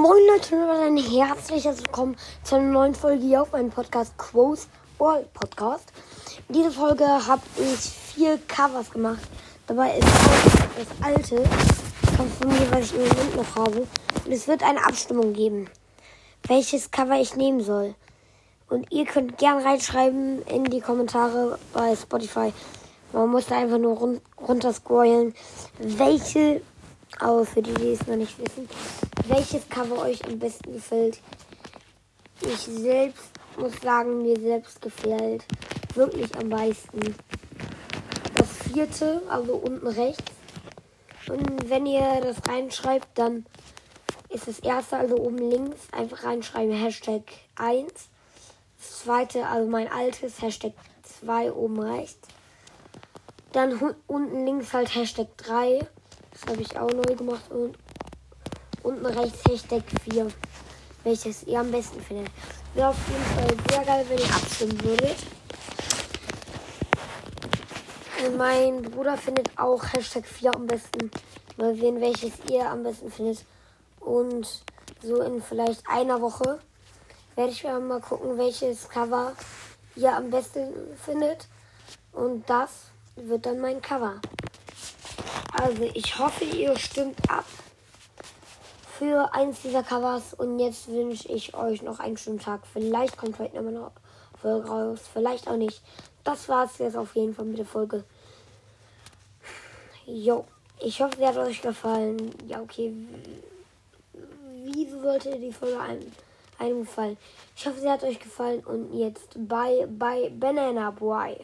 Moin Leute und ein herzliches Willkommen zu einer neuen Folge hier auf meinem Podcast Quotes World Podcast. In dieser Folge habe ich vier Covers gemacht. Dabei ist das alte von mir, was ich im Moment noch habe. Und es wird eine Abstimmung geben, welches Cover ich nehmen soll. Und ihr könnt gern reinschreiben in die Kommentare bei Spotify. Man muss da einfach nur run runter scrollen, welche aber für die, die es noch nicht wissen, welches Cover euch am besten gefällt. Ich selbst muss sagen, mir selbst gefällt wirklich am meisten das vierte, also unten rechts. Und wenn ihr das reinschreibt, dann ist das erste, also oben links, einfach reinschreiben Hashtag 1. Das zweite, also mein altes, Hashtag 2 oben rechts. Dann unten links halt Hashtag 3 das habe ich auch neu gemacht. Und unten rechts Hashtag 4. Welches ihr am besten findet. Wäre auf jeden Fall sehr geil, wenn ihr abstimmen würdet. Und mein Bruder findet auch Hashtag 4 am besten. Mal sehen, welches ihr am besten findet. Und so in vielleicht einer Woche werde ich mal gucken, welches Cover ihr am besten findet. Und das wird dann mein Cover. Also ich hoffe, ihr stimmt ab für eins dieser Covers. Und jetzt wünsche ich euch noch einen schönen Tag. Vielleicht kommt heute nochmal eine Folge raus, vielleicht auch nicht. Das war es jetzt auf jeden Fall mit der Folge. Jo, ich hoffe, sie hat euch gefallen. Ja, okay. Wieso sollte die Folge einem, einem gefallen? Ich hoffe, sie hat euch gefallen. Und jetzt bye, bye, Banana Boy.